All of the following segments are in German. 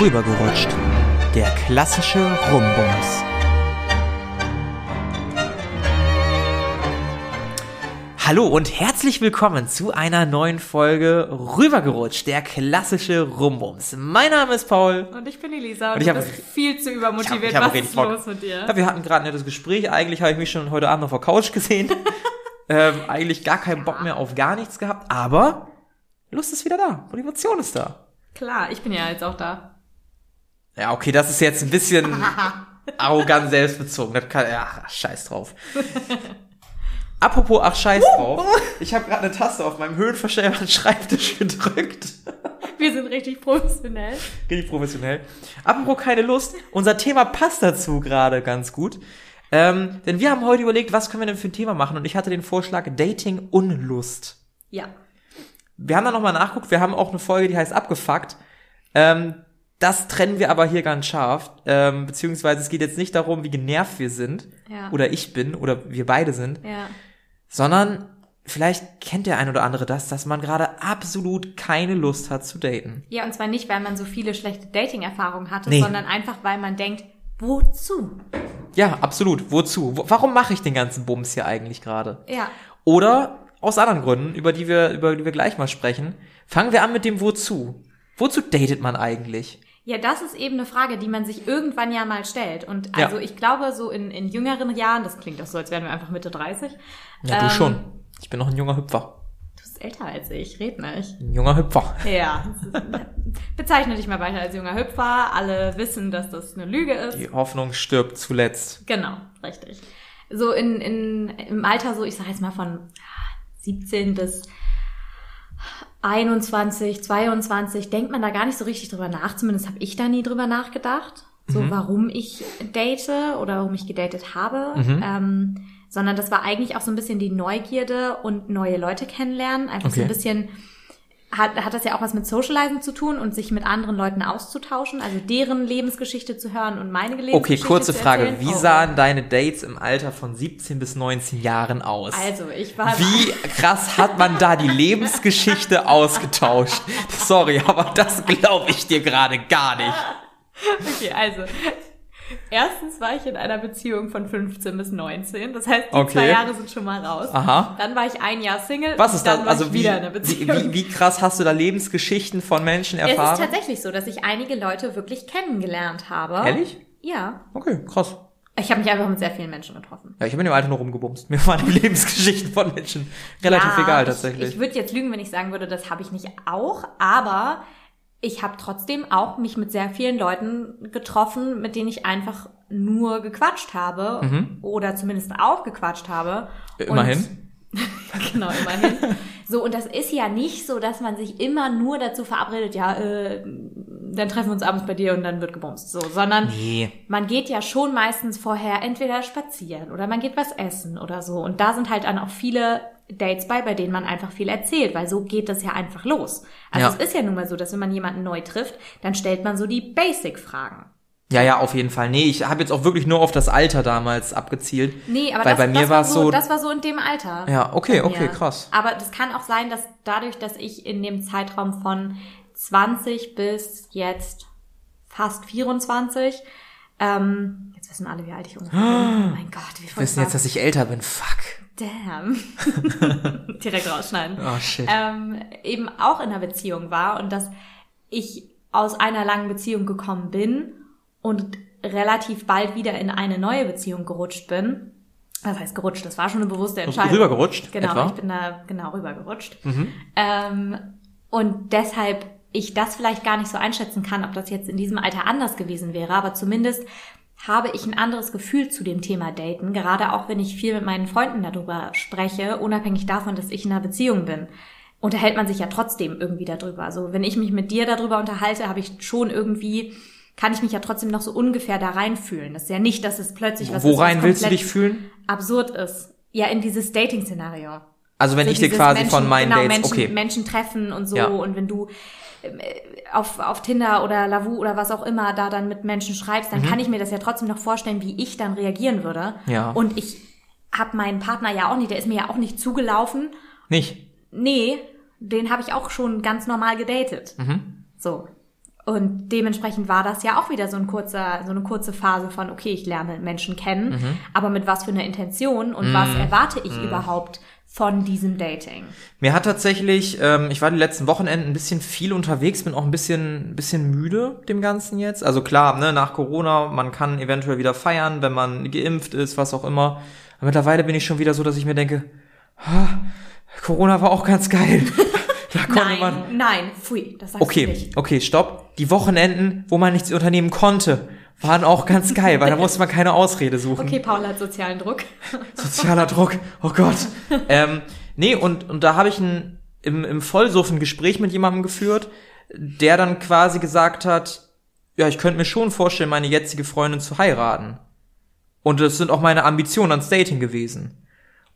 Rübergerutscht. Der klassische Rumbums. Hallo und herzlich willkommen zu einer neuen Folge Rübergerutscht, der klassische Rumbums. Mein Name ist Paul. Und ich bin Elisa und, Und ich hab- bist viel zu übermotiviert. ich hab Was richtig ist Bock. los mit dir? Ja, wir hatten gerade ein nettes Gespräch. Eigentlich habe ich mich schon heute Abend auf der Couch gesehen. ähm, eigentlich gar keinen Bock mehr auf gar nichts gehabt, aber Lust ist wieder da. Motivation ist da. Klar, ich bin ja jetzt auch da. Ja, okay, das ist jetzt ein bisschen arrogant selbstbezogen. Das kann, ach, scheiß drauf. Apropos, ach, scheiß drauf. Ich habe gerade eine Taste auf meinem höhenverstellbaren Schreibtisch gedrückt. Wir sind richtig professionell. Richtig professionell. Apropos keine Lust. Unser Thema passt dazu gerade ganz gut. Ähm, denn wir haben heute überlegt, was können wir denn für ein Thema machen? Und ich hatte den Vorschlag Dating Unlust. Ja. Wir haben da nochmal nachguckt, wir haben auch eine Folge, die heißt Abgefuckt. Ähm, das trennen wir aber hier ganz scharf. Ähm, beziehungsweise es geht jetzt nicht darum, wie genervt wir sind. Ja. Oder ich bin, oder wir beide sind. Ja. Sondern vielleicht kennt der ein oder andere das, dass man gerade absolut keine Lust hat zu daten. Ja, und zwar nicht, weil man so viele schlechte Dating-Erfahrungen hatte, Nee. sondern einfach, weil man denkt, wozu? Ja, absolut. Wozu? Wo, warum mache ich den ganzen Bums hier eigentlich gerade? Ja. Oder aus anderen Gründen, über die wir, über die wir gleich mal sprechen. Fangen wir an mit dem Wozu. Wozu datet man eigentlich? Ja, das ist eben eine Frage, die man sich irgendwann ja mal stellt. Und Ja. also ich glaube, so in, in jüngeren Jahren, das klingt doch so, als wären wir einfach Mitte 30. Ja, du Ähm, schon. Ich bin noch ein junger Hüpfer. Du bist älter als ich, red nicht. Ein junger Hüpfer. Ja. Bezeichne dich mal weiter als junger Hüpfer. Alle wissen, dass das eine Lüge ist. Die Hoffnung stirbt zuletzt. Genau, richtig. So in, in, im Alter so, ich sag jetzt mal von 17 bis 21, 22, denkt man da gar nicht so richtig drüber nach. Zumindest habe ich da nie drüber nachgedacht. So, warum ich date oder warum ich gedatet habe. Ähm, sondern das war eigentlich auch so ein bisschen die Neugierde und neue Leute kennenlernen. Einfach so Okay. ein bisschen hat, hat das ja auch was mit Socializing zu tun und sich mit anderen Leuten auszutauschen, also deren Lebensgeschichte zu hören und meine Okay, Lebensgeschichte kurze zu Frage. Wie Oh. sahen deine Dates im Alter von 17 bis 19 Jahren aus? Also, ich war Wie krass hat man da die Lebensgeschichte ausgetauscht? Sorry, aber das glaube ich dir gerade gar nicht. Okay, also. Erstens war ich in einer Beziehung von 15 bis 19. Das heißt, die Okay. zwei Jahre sind schon mal raus. Aha. Dann war ich ein Jahr Single. Was ist dann das? war Also ich wie, wieder in einer wie, Beziehung. wie, wie krass hast du da Lebensgeschichten von Menschen es ist erfahren? tatsächlich so, dass ich einige Leute wirklich kennengelernt habe. Ehrlich? Ja. Okay, krass. Ich habe mich einfach mit sehr vielen Menschen getroffen. Ja, ich habe in dem Alter nur rumgebumst. Mir waren die Lebensgeschichten von Menschen relativ Ja, egal ich, tatsächlich. Ich würde jetzt lügen, wenn ich sagen würde, das habe ich nicht auch, aber ich habe trotzdem auch mich mit sehr vielen Leuten getroffen, mit denen ich einfach nur gequatscht habe oder zumindest auch gequatscht habe. Mhm. Immerhin. Genau, immerhin. So, und das ist ja nicht so, dass man sich immer nur dazu verabredet, ja, äh, dann treffen wir uns abends bei dir und dann wird gebumst. So, sondern Nee. man geht ja schon meistens vorher entweder spazieren oder man geht was essen oder so. Und da sind halt dann auch viele Dates bei, bei denen man einfach viel erzählt, weil so geht das ja einfach los. Also Ja. es ist ja nun mal so, dass wenn man jemanden neu trifft, dann stellt man so die Basic-Fragen. Ja, ja, auf jeden Fall. Nee, ich habe jetzt auch wirklich nur auf das Alter damals abgezielt. Nee, aber Weil das, bei mir das war so, so- das war so in dem Alter. Ja, okay, okay, krass. Aber das kann auch sein, dass dadurch, dass ich in dem Zeitraum von 20 bis jetzt fast 24, ähm, jetzt wissen alle, wie alt ich ungefähr bin. Oh mein Gott, wie Wir wissen jetzt, dass ich älter bin. Fuck. Damn. Direkt rausschneiden. Oh, shit. Ähm, eben auch in einer Beziehung war und dass ich aus einer langen Beziehung gekommen bin und relativ bald wieder in eine neue Beziehung gerutscht bin. Das heißt gerutscht, das war schon eine bewusste Entscheidung. Rübergerutscht, Genau, etwa? Mhm. ich bin da genau rübergerutscht. Ähm, und deshalb ich das vielleicht gar nicht so einschätzen kann, ob das jetzt in diesem Alter anders gewesen wäre, aber zumindest habe ich ein anderes Gefühl zu dem Thema Daten, gerade auch wenn ich viel mit meinen Freunden darüber spreche, unabhängig davon, dass ich in einer Beziehung bin. Unterhält man sich ja trotzdem irgendwie darüber. Also wenn ich mich mit dir darüber unterhalte, habe ich schon irgendwie, kann ich mich ja trotzdem noch so ungefähr da reinfühlen. Das ist ja nicht, dass es plötzlich was ist, Worein was willst du dich fühlen? absurd ist. Ja, in dieses Dating-Szenario. Also wenn So ich dir quasi Menschen, von meinen genau, Dates, Menschen, okay. Menschen treffen und so Ja. und wenn du äh, auf, auf Tinder oder Lavu oder was auch immer da dann mit Menschen schreibst, dann kann ich mir das ja trotzdem noch vorstellen, wie ich dann reagieren würde. Mhm. Ja. Und ich habe meinen Partner ja auch nicht, der ist mir ja auch nicht zugelaufen. Nicht. Nee, den habe ich auch schon ganz normal gedatet. Mhm. So. Und dementsprechend war das ja auch wieder so, ein kurzer, so eine kurze Phase von, okay, ich lerne Menschen kennen, Mhm. aber mit was für einer Intention und was erwarte ich überhaupt von diesem Dating? Mir hat tatsächlich, ähm, ich war die letzten Wochenenden ein bisschen viel unterwegs, bin auch ein bisschen, bisschen müde dem Ganzen jetzt. Also klar, ne, nach Corona, man kann eventuell wieder feiern, wenn man geimpft ist, was auch immer. Aber mittlerweile bin ich schon wieder so, dass ich mir denke, ah, Corona war auch ganz geil. da konnte man. Nein, nein, pfui, das sagst du Okay, nicht. okay, stopp. Die Wochenenden, wo man nichts unternehmen konnte, waren auch ganz geil, weil da musste man keine Ausrede suchen. Okay, Paul hat sozialen Druck. Sozialer Druck, oh Gott. ähm, nee, und, und da habe ich ein, im, im Vollsuff ein Gespräch mit jemandem geführt, der dann quasi gesagt hat, ja, ich könnte mir schon vorstellen, meine jetzige Freundin zu heiraten. Und das sind auch meine Ambitionen ans Dating gewesen.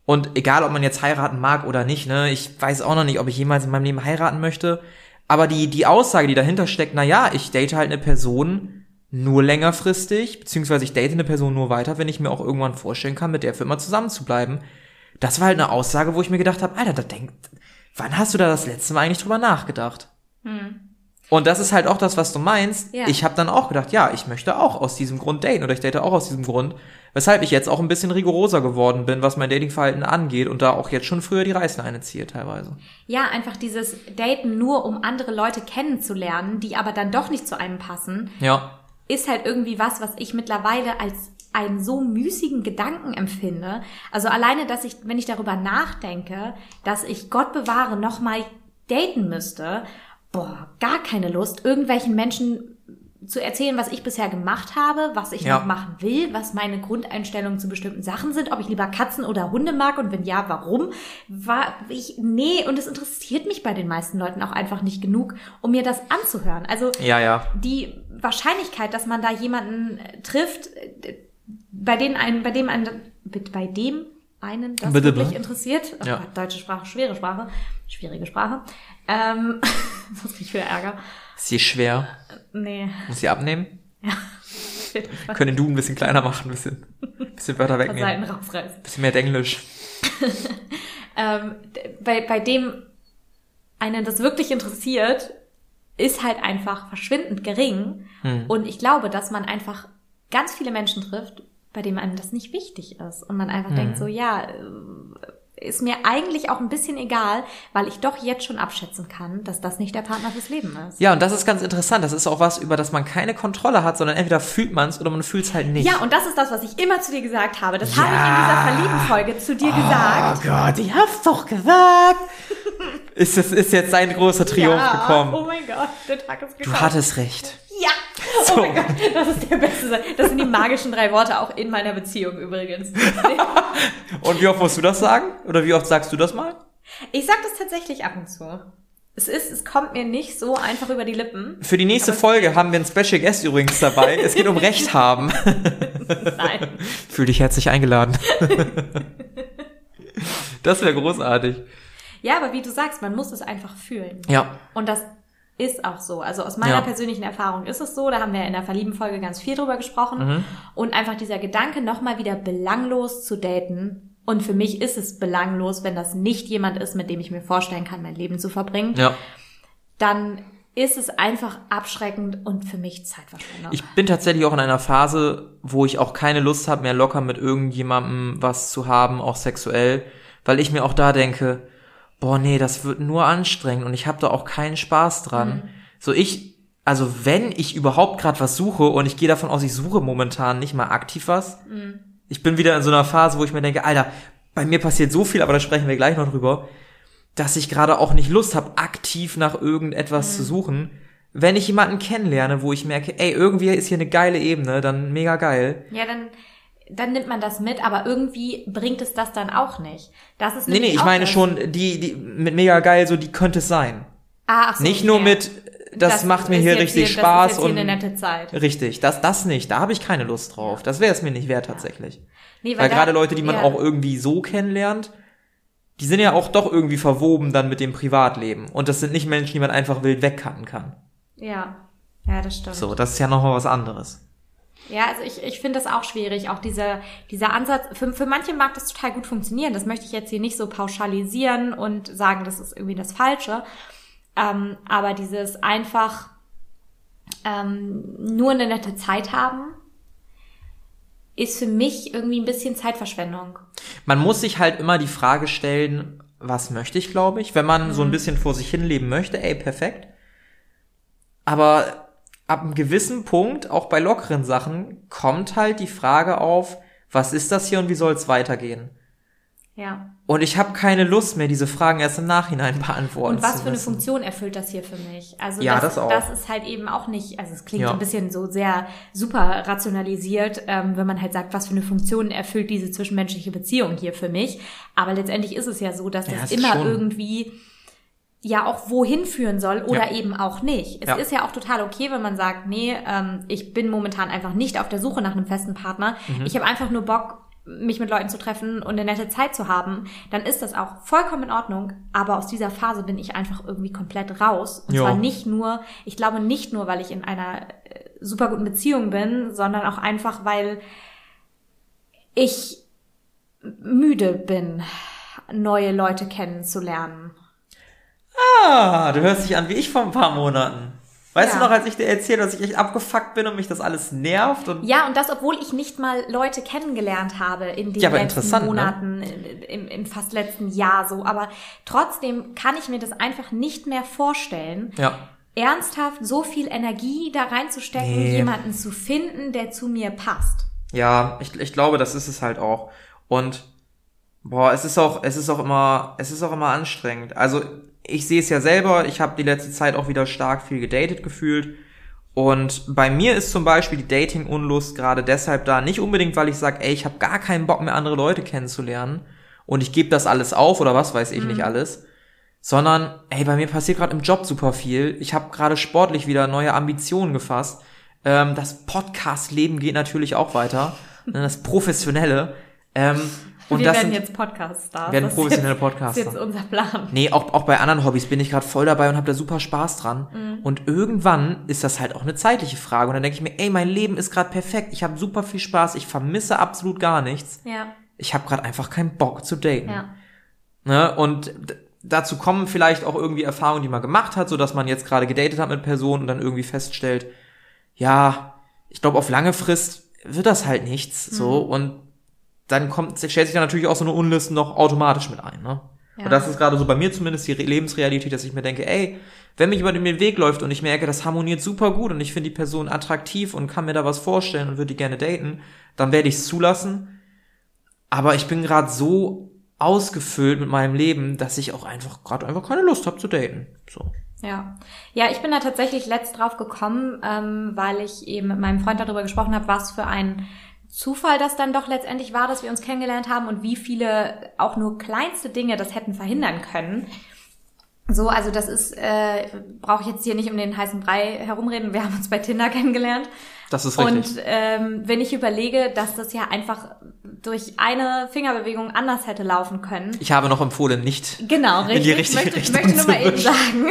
Und egal, ob man jetzt heiraten mag oder nicht, ne, ich weiß auch noch nicht, ob ich jemals in meinem Leben heiraten möchte. Aber die, die Aussage, die dahinter steckt, na ja, ich date halt eine Person nur längerfristig, beziehungsweise ich date eine Person nur weiter, wenn ich mir auch irgendwann vorstellen kann, mit der immer zusammen zu bleiben. Das war halt eine Aussage, wo ich mir gedacht habe, Alter, da denkt, wann hast du da das letzte Mal eigentlich drüber nachgedacht? Und das ist halt auch das, was du meinst. Ja. Ich habe dann auch gedacht, ja, ich möchte auch aus diesem Grund daten oder ich date auch aus diesem Grund, weshalb ich jetzt auch ein bisschen rigoroser geworden bin, was mein Datingverhalten angeht und da auch jetzt schon früher die Reißleine ziehe teilweise. Ja, einfach dieses Daten nur, um andere Leute kennenzulernen, die aber dann doch nicht zu einem passen, Ja. ist halt irgendwie was, was ich mittlerweile als einen so müßigen Gedanken empfinde. Also alleine, dass ich, wenn ich darüber nachdenke, dass ich Gott bewahre nochmal daten müsste, boah, gar keine Lust, irgendwelchen Menschen zu erzählen, was ich bisher gemacht habe, was ich Ja. noch machen will, was meine Grundeinstellungen zu bestimmten Sachen sind, ob ich lieber Katzen oder Hunde mag und wenn ja, warum? War ich nee, und es interessiert mich bei den meisten Leuten auch einfach nicht genug, um mir das anzuhören. Also Ja, ja. die Wahrscheinlichkeit, dass man da jemanden äh, trifft, äh, bei denen einen, bei dem einen, bei dem einen das Bitte, wirklich bitte. interessiert. Oh Ja. Gott, deutsche Sprache, schwere Sprache, schwierige Sprache. Ähm, sonst krieg ich wieder Ärger. Ist sie schwer? Nee. Muss sie abnehmen? Fall. Können Du ein bisschen kleiner machen, ein bisschen, bisschen Wörter wegnehmen. Seiten rausreißen. bisschen mehr Englisch. ähm, bei, bei dem einen das wirklich interessiert, ist halt einfach verschwindend gering. Hm. Und ich glaube, dass man einfach ganz viele Menschen trifft, bei denen einem das nicht wichtig ist. Und man einfach Hm. denkt so, ja, äh, ist mir eigentlich auch ein bisschen egal, weil ich doch jetzt schon abschätzen kann, dass das nicht der Partner fürs Leben ist. Ja, und das ist ganz interessant. Das ist auch was, über das man keine Kontrolle hat, sondern entweder fühlt man es oder man fühlt es halt nicht. Ja, und das ist das, was ich immer zu dir gesagt habe. Das Ja. habe ich in dieser Verlieben-Folge zu dir gesagt. Oh Gott, ich hab's doch gesagt. ist, es ist jetzt ein großer Triumph ja. gekommen. Oh mein Gott, der Tag ist du gekommen. hattest recht. Ja! So. Oh mein Gott, das ist der beste Satz. Das sind die magischen drei Worte auch in meiner Beziehung übrigens. Und wie oft musst du das sagen? Oder wie oft sagst du das mal? Ich sag das tatsächlich ab und zu. Es ist, es kommt mir nicht so einfach über die Lippen. Für die nächste Folge haben wir einen Special Guest übrigens dabei. Es geht um Recht haben. Nein. Fühl dich herzlich eingeladen. das wäre großartig. Ja, aber wie du sagst, man muss es einfach fühlen. Ja. Und das ist auch so. Also aus meiner Ja. persönlichen Erfahrung ist es so, da haben wir in der Verlieben-Folge ganz viel drüber gesprochen. Mhm. Und einfach dieser Gedanke, nochmal wieder belanglos zu daten. Und für mich ist es belanglos, wenn das nicht jemand ist, mit dem ich mir vorstellen kann, mein Leben zu verbringen. Ja. Dann ist es einfach abschreckend und für mich Zeitverschwendung. Ich bin tatsächlich auch in einer Phase, wo ich auch keine Lust habe, mehr locker mit irgendjemandem was zu haben, auch sexuell, weil ich mir auch da denke, boah, nee, das wird nur anstrengend und ich habe da auch keinen Spaß dran. So ich, also wenn ich überhaupt gerade was suche und ich gehe davon aus, ich suche momentan nicht mal aktiv was, ich bin wieder in so einer Phase, wo ich mir denke, Alter, bei mir passiert so viel, aber da sprechen wir gleich noch drüber, dass ich gerade auch nicht Lust habe, aktiv nach irgendetwas zu suchen. Wenn ich jemanden kennenlerne, wo ich merke, ey, irgendwie ist hier eine geile Ebene, dann mega geil. ja, dann, dann nimmt man das mit, aber irgendwie bringt es das dann auch nicht. Das ist Nee, nee, ich meine das- schon, die, die, mit mega geil, so, die könnte es sein. Ah, ach so, Nicht nur okay. mit, das, macht mir hier richtig hier, Spaß das ist jetzt und. hier eine nette Zeit. Richtig, das, das nicht, da habe ich keine Lust drauf. Das wäre es mir nicht wert tatsächlich. Nee, Weil da- gerade Leute, die man ja. auch irgendwie so kennenlernt, die sind ja auch doch irgendwie verwoben dann mit dem Privatleben. Und das sind nicht Menschen, die man einfach wild wegcutten kann. Ja, ja, das stimmt. So, das ist ja nochmal was anderes. Ja, also ich, ich finde das auch schwierig. Auch dieser, dieser Ansatz, für, für manche mag das total gut funktionieren. Das möchte ich jetzt hier nicht so pauschalisieren und sagen, das ist irgendwie das Falsche. Ähm, aber dieses einfach ähm, nur eine nette Zeit haben, ist für mich irgendwie ein bisschen Zeitverschwendung. Man muss sich halt immer die Frage stellen, was möchte ich, glaube ich. Wenn man mhm. so ein mhm. bisschen vor sich hin leben möchte, ey, perfekt. Aber ab einem gewissen Punkt, auch bei lockeren Sachen, kommt halt die Frage auf, was ist das hier und wie soll es weitergehen? Ja. Und ich habe keine Lust mehr, diese Fragen erst im Nachhinein beantworten Und was für eine Funktion erfüllt das hier für mich? Also ja, das, das, auch. das ist halt eben auch nicht, also es klingt ja. ein bisschen so sehr super rationalisiert, ähm, wenn man halt sagt, was für eine Funktion erfüllt diese zwischenmenschliche Beziehung hier für mich. Aber letztendlich ist es ja so, dass das, das immer schon. irgendwie ja auch wohin führen soll oder ja. eben auch nicht. Es ja. ist ja auch total okay, wenn man sagt, nee, ähm, ich bin momentan einfach nicht auf der Suche nach einem festen Partner. Mhm. Ich habe einfach nur Bock, mich mit Leuten zu treffen und eine nette Zeit zu haben, dann ist das auch vollkommen in Ordnung. Aber aus dieser Phase bin ich einfach irgendwie komplett raus. Und jo. zwar nicht nur, ich glaube nicht nur, weil ich in einer äh, super guten Beziehung bin, sondern auch einfach, weil ich müde bin, neue Leute kennenzulernen. Ah, du hörst dich an wie ich vor ein paar Monaten. Weißt ja. du noch, als ich dir erzählt dass ich echt abgefuckt bin und mich das alles nervt? Und ja, und das, obwohl ich nicht mal Leute kennengelernt habe in den ja, letzten ne? Monaten, ne? im, im fast letzten Jahr so. Aber trotzdem kann ich mir das einfach nicht mehr vorstellen. Ja. Ernsthaft so viel Energie da reinzustecken, nee. jemanden zu finden, der zu mir passt. Ja, ich, ich glaube, das ist es halt auch. Und boah, es ist auch, es ist auch immer, es ist auch immer anstrengend. Also ich sehe es ja selber, ich habe die letzte Zeit auch wieder stark viel gedatet gefühlt. Und bei mir ist zum Beispiel die Dating-Unlust gerade deshalb da, nicht unbedingt, weil ich sage, ey, ich habe gar keinen Bock mehr, andere Leute kennenzulernen und ich gebe das alles auf oder was weiß ich mhm. nicht alles, sondern, ey, bei mir passiert gerade im Job super viel. Ich habe gerade sportlich wieder neue Ambitionen gefasst. Ähm, das Podcast-Leben geht natürlich auch weiter, ne, das Professionelle. Ähm, und wir werden sind, jetzt Podcast-Stars. Werden professionelle Podcaster. Das ist jetzt unser Plan. Nee, auch, auch bei anderen Hobbys bin ich gerade voll dabei und habe da super Spaß dran. Mhm. Und irgendwann ist das halt auch eine zeitliche Frage. Und dann denke ich mir, ey, mein Leben ist gerade perfekt. Ich habe super viel Spaß. Ich vermisse absolut gar nichts. Ja. Ich habe gerade einfach keinen Bock zu daten. Ja. Ne? Und dazu kommen vielleicht auch irgendwie Erfahrungen, die man gemacht hat, so dass man jetzt gerade gedatet hat mit Personen und dann irgendwie feststellt, ja, ich glaube, auf lange Frist wird das halt nichts. Mhm. So. Und dann kommt, stellt sich dann natürlich auch so eine Unlist noch automatisch mit ein, ne? Ja. Und das ist gerade so bei mir zumindest die Lebensrealität, dass ich mir denke, ey, wenn mich jemand in den Weg läuft und ich merke, das harmoniert super gut und ich finde die Person attraktiv und kann mir da was vorstellen und würde die gerne daten, dann werde ich es zulassen. Aber ich bin gerade so ausgefüllt mit meinem Leben, dass ich auch einfach gerade einfach keine Lust habe zu daten. So. Ja, ja, ich bin da tatsächlich letzt drauf gekommen, ähm, weil ich eben mit meinem Freund darüber gesprochen habe, was für ein Zufall das dann doch letztendlich war, dass wir uns kennengelernt haben und wie viele auch nur kleinste Dinge das hätten verhindern können. So, also das ist, äh, brauche ich jetzt hier nicht um den heißen Brei herumreden. Wir haben uns bei Tinder kennengelernt. Das ist richtig. Und ähm, wenn ich überlege, dass das ja einfach durch eine Fingerbewegung anders hätte laufen können. Ich habe noch empfohlen, nicht genau, richtig. in die richtige ich möchte, Richtung möchte nur mal eben sagen,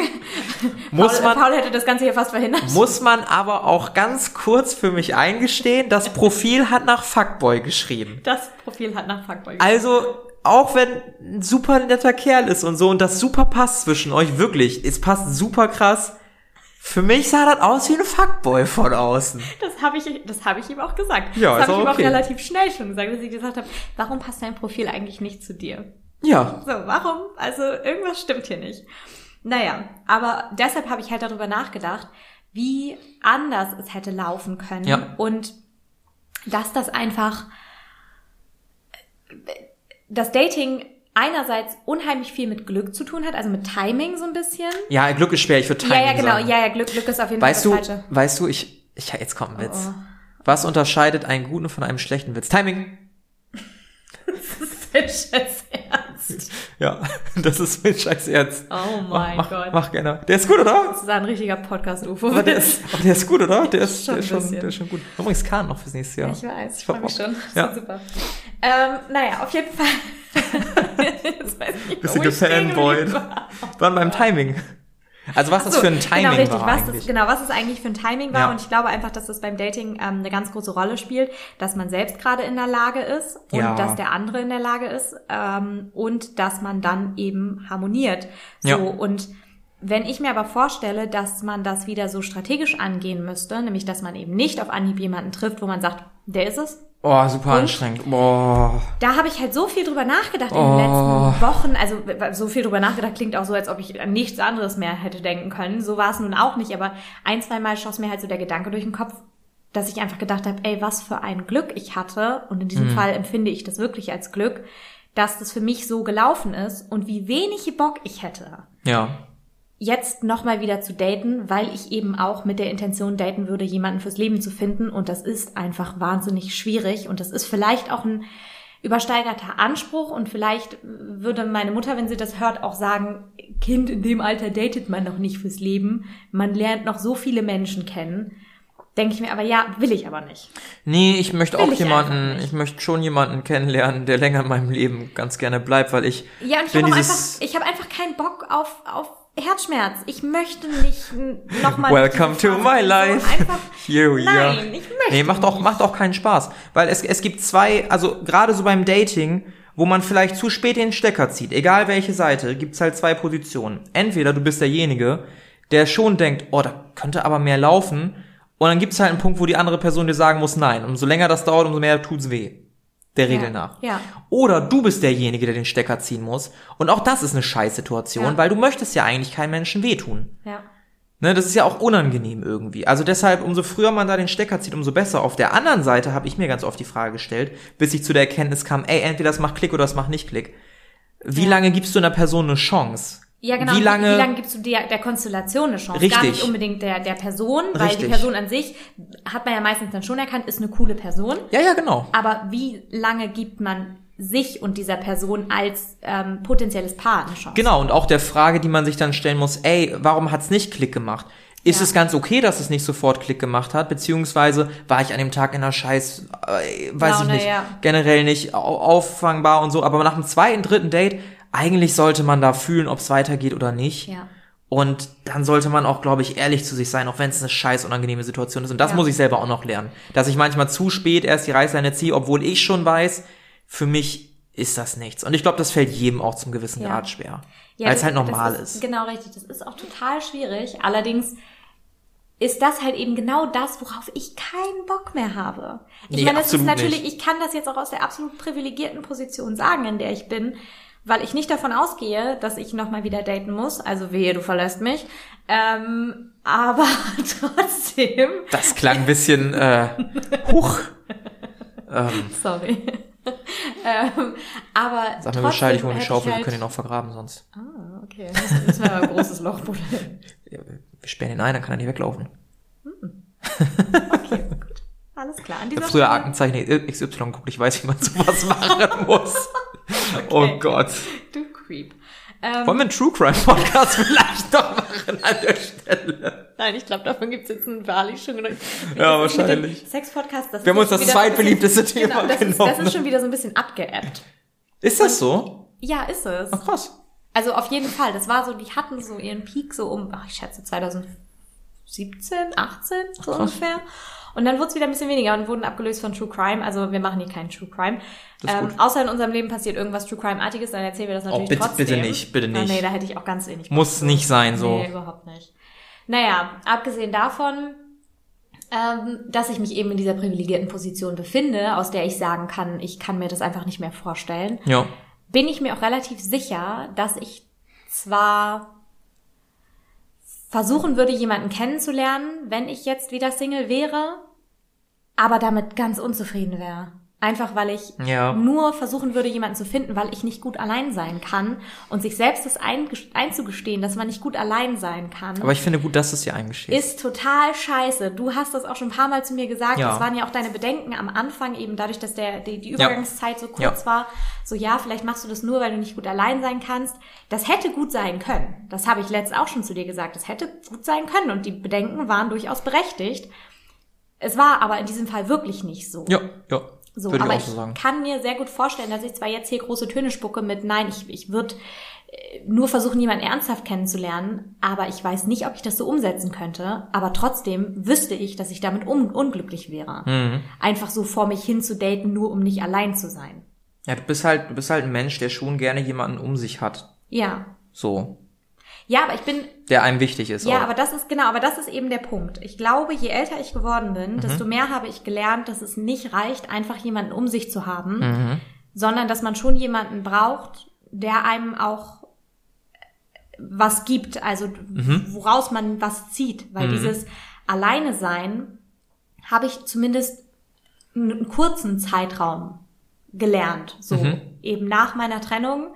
muss Paul, man, Paul hätte das Ganze hier fast verhindert. Muss man aber auch ganz kurz für mich eingestehen, das Profil hat nach Fuckboy geschrieben. Das Profil hat nach Fuckboy geschrieben. Also auch wenn ein super netter Kerl ist und so und das super passt zwischen euch, wirklich, es passt super krass. Für mich sah das aus wie ein Fuckboy von außen. Das habe ich, das habe ich ihm auch gesagt. Ja, das habe ich ihm okay. auch relativ schnell schon gesagt, dass ich gesagt habe, warum passt dein Profil eigentlich nicht zu dir? Ja. So, warum? Also irgendwas stimmt hier nicht. Naja, aber deshalb habe ich halt darüber nachgedacht, wie anders es hätte laufen können. Ja. Und dass das einfach das Dating einerseits unheimlich viel mit Glück zu tun hat, also mit Timing so ein bisschen. Ja, Glück ist schwer, ich würde Timing Ja, ja, genau, sagen. ja, ja, Glück, Glück ist auf jeden weißt Fall das du, Falsche. Weißt du, ich, ich, jetzt kommt ein Witz. Oh, oh. Was unterscheidet einen guten von einem schlechten Witz? Timing. das ist dein Scheiß Ernst. Ja, das ist mein Scheiß Ernst. Oh mein mach, Gott. Mach gerne. Der ist gut, oder? Das ist ein richtiger Podcast-UFO. Aber der ist, aber der ist gut, oder? Der ist, Schon der ist schon, der ist schon gut. Übrigens Kahn noch fürs nächste Jahr. Ich weiß, ich freue mich schon. Ja. super. Ähm, naja, auf jeden Fall. Jetzt weiß ich Bisschen gefanboyt. Waren beim Timing. Also was das So, für ein Timing genau, richtig. war was eigentlich. Das, genau, was es eigentlich für ein Timing war. Ja. Und ich glaube einfach, dass das beim Dating ähm, eine ganz große Rolle spielt, dass man selbst gerade in der Lage ist und Ja. dass der andere in der Lage ist ähm, und dass man dann eben harmoniert. So Ja. und Wenn ich mir aber vorstelle, dass man das wieder so strategisch angehen müsste, nämlich dass man eben nicht auf Anhieb jemanden trifft, wo man sagt, der ist es, Oh, super Und? anstrengend. Boah. da habe ich halt so viel drüber nachgedacht in den Oh. letzten Wochen. Also so viel drüber nachgedacht klingt auch so, als ob ich an nichts anderes mehr hätte denken können. So war es nun auch nicht, aber ein, zwei Mal schoss mir halt so der Gedanke durch den Kopf, dass ich einfach gedacht habe, ey, was für ein Glück ich hatte. Und in diesem Fall empfinde ich das wirklich als Glück, dass das für mich so gelaufen ist und wie wenig Bock ich hätte, Ja. Jetzt nochmal wieder zu daten, weil ich eben auch mit der Intention daten würde, jemanden fürs Leben zu finden. Und das ist einfach wahnsinnig schwierig. Und das ist vielleicht auch ein übersteigerter Anspruch. Und vielleicht würde meine Mutter, wenn sie das hört, auch sagen, Kind, in dem Alter datet man noch nicht fürs Leben. Man lernt noch so viele Menschen kennen. Denke ich mir aber, ja, will ich aber nicht. Nee, ich möchte Will auch ich jemanden, ich möchte schon jemanden kennenlernen, der länger in meinem Leben ganz gerne bleibt, weil ich Ja, und ich bin habe einfach, ich habe einfach keinen Bock auf, auf Herzschmerz. Ich möchte nicht nochmal. Welcome to my life. Einfach, Here we are. nein, ich möchte Nee, macht auch, macht auch keinen Spaß. Weil es, es gibt zwei, also gerade so beim Dating, wo man vielleicht zu spät den Stecker zieht, egal welche Seite, gibt's halt zwei Positionen. Entweder du bist derjenige, der schon denkt, oh, da könnte aber mehr laufen. Und dann gibt's halt einen Punkt, wo die andere Person dir sagen muss, nein. Umso länger das dauert, umso mehr tut's weh. Der Regel Ja, nach. ja. Oder du bist derjenige, der den Stecker ziehen muss. Und auch das ist eine Scheißsituation, Ja. weil du möchtest ja eigentlich keinem Menschen wehtun. Ja. Ne, das ist ja auch unangenehm irgendwie. Also deshalb, umso früher man da den Stecker zieht, umso besser. Auf der anderen Seite habe ich mir ganz oft die Frage gestellt, bis ich zu der Erkenntnis kam, ey, entweder das macht Klick oder das macht nicht Klick. Wie Ja. lange gibst du einer Person eine Chance? Ja, genau. Wie lange, wie lange gibst du der, der Konstellation eine Chance? Richtig. Gar nicht unbedingt der, der Person, weil die Richtig. Person an sich, hat man ja meistens dann schon erkannt, ist eine coole Person. Ja, ja, genau. Aber wie lange gibt man sich und dieser Person als ähm, potenzielles Paar eine Chance? Genau, und auch der Frage, die man sich dann stellen muss, ey, warum hat's nicht Klick gemacht? Ist Ja. es ganz okay, dass es nicht sofort Klick gemacht hat? Beziehungsweise war ich an dem Tag in einer Scheiß, äh, weiß Laune, ich nicht, ja. generell nicht au- auffangbar und so. Aber nach dem zweiten, dritten Date, eigentlich sollte man da fühlen, ob es weitergeht oder nicht. Ja. Und dann sollte man auch, glaube ich, ehrlich zu sich sein, auch wenn es eine scheiß unangenehme Situation ist. Und das Ja. muss ich selber auch noch lernen. Dass ich manchmal zu spät erst die Reißleine ziehe, obwohl ich schon weiß, für mich ist das nichts. Und ich glaube, das fällt jedem auch zum gewissen Ja. Grad schwer. Ja, weil es halt normal das ist. Genau, richtig. Das ist auch total schwierig. Allerdings ist das halt eben genau das, worauf ich keinen Bock mehr habe. Ich Nee, meine, das ist natürlich, nicht. ich kann das jetzt auch aus der absolut privilegierten Position sagen, in der ich bin, weil ich nicht davon ausgehe, dass ich nochmal wieder daten muss. Also wehe, du verlässt mich. Ähm, aber trotzdem, Das klang ein bisschen, äh, huch. ähm, sorry. ähm, aber sag mir Bescheid, ich hole eine Schaufel, halt, wir können ihn auch vergraben sonst. Ah, okay. Das, das wäre ein großes Loch. Ja, Wir sperren ihn ein, dann kann er nicht weglaufen. Okay, gut. Alles klar. An Ich dieser habe früher Aktenzeichen XY geguckt, ich weiß, wie man sowas machen muss. Oh Gott. Du Creep. Ähm, Wollen wir einen True Crime Podcast vielleicht noch machen an der Stelle? nein, ich glaube, davon gibt's jetzt einen wahrlich schon genug. Ja, ist wahrscheinlich. Sex-Podcast, das Wir haben ist uns das zweitbeliebteste Thema genau, das ist, genommen. das ist schon wieder so ein bisschen abgeappt. Ist das so? Ja, ist es. Ach, krass. Also auf jeden Fall. Das war so, die hatten so ihren Peak so um, ach, ich schätze 2017, 18 so Krass. ungefähr. Und dann wurde es wieder ein bisschen weniger und wurden abgelöst von True Crime. Also wir machen hier keinen True Crime. Ähm, außer in unserem Leben passiert irgendwas True Crime-artiges, dann erzählen wir das natürlich Oh, bitte- trotzdem. bitte nicht, bitte Ah, nicht. nee, da hätte ich auch ganz wenig. Bock Muss zu. nicht sein, so. Nee, überhaupt nicht. Naja, abgesehen davon, ähm, dass ich mich eben in dieser privilegierten Position befinde, aus der ich sagen kann, ich kann mir das einfach nicht mehr vorstellen, Ja. bin ich mir auch relativ sicher, dass ich zwar versuchen würde, jemanden kennenzulernen, wenn ich jetzt wieder Single wäre, aber damit ganz unzufrieden wäre. Einfach weil ich Ja. nur versuchen würde, jemanden zu finden, weil ich nicht gut allein sein kann und sich selbst das einzugestehen, dass man nicht gut allein sein kann. Aber ich finde gut, dass es dir eingestehst. ist total scheiße. Du hast das auch schon ein paar Mal zu mir gesagt. Ja. Das waren ja auch deine Bedenken am Anfang, eben dadurch, dass der, die, die Übergangszeit so kurz Ja. war. So, ja, vielleicht machst du das nur, weil du nicht gut allein sein kannst. Das hätte gut sein können. Das habe ich letzt auch schon zu dir gesagt. Das hätte gut sein können und die Bedenken waren durchaus berechtigt. Es war aber in diesem Fall wirklich nicht so. ja, ja. So, würde ich aber auch so sagen. kann mir sehr gut vorstellen, dass ich zwar jetzt hier große Töne spucke mit Nein, ich, ich würde nur versuchen, jemanden ernsthaft kennenzulernen, aber ich weiß nicht, ob ich das so umsetzen könnte. Aber trotzdem wüsste ich, dass ich damit un unglücklich wäre. Mhm. Einfach so vor mich hin zu daten, nur um nicht allein zu sein. Ja, du bist halt, du bist halt ein Mensch, der schon gerne jemanden um sich hat. Ja. So. Ja, aber ich bin. Der einem wichtig ist. Ja, auch. aber das ist genau, aber das ist eben der Punkt. Ich glaube, je älter ich geworden Mhm. bin, desto mehr habe ich gelernt, dass es nicht reicht, einfach jemanden um sich zu haben, Mhm. sondern dass man schon jemanden braucht, der einem auch was gibt, also Mhm. woraus man was zieht, weil dieses alleine sein habe ich zumindest einen, einen kurzen Zeitraum gelernt, so Mhm. eben nach meiner Trennung,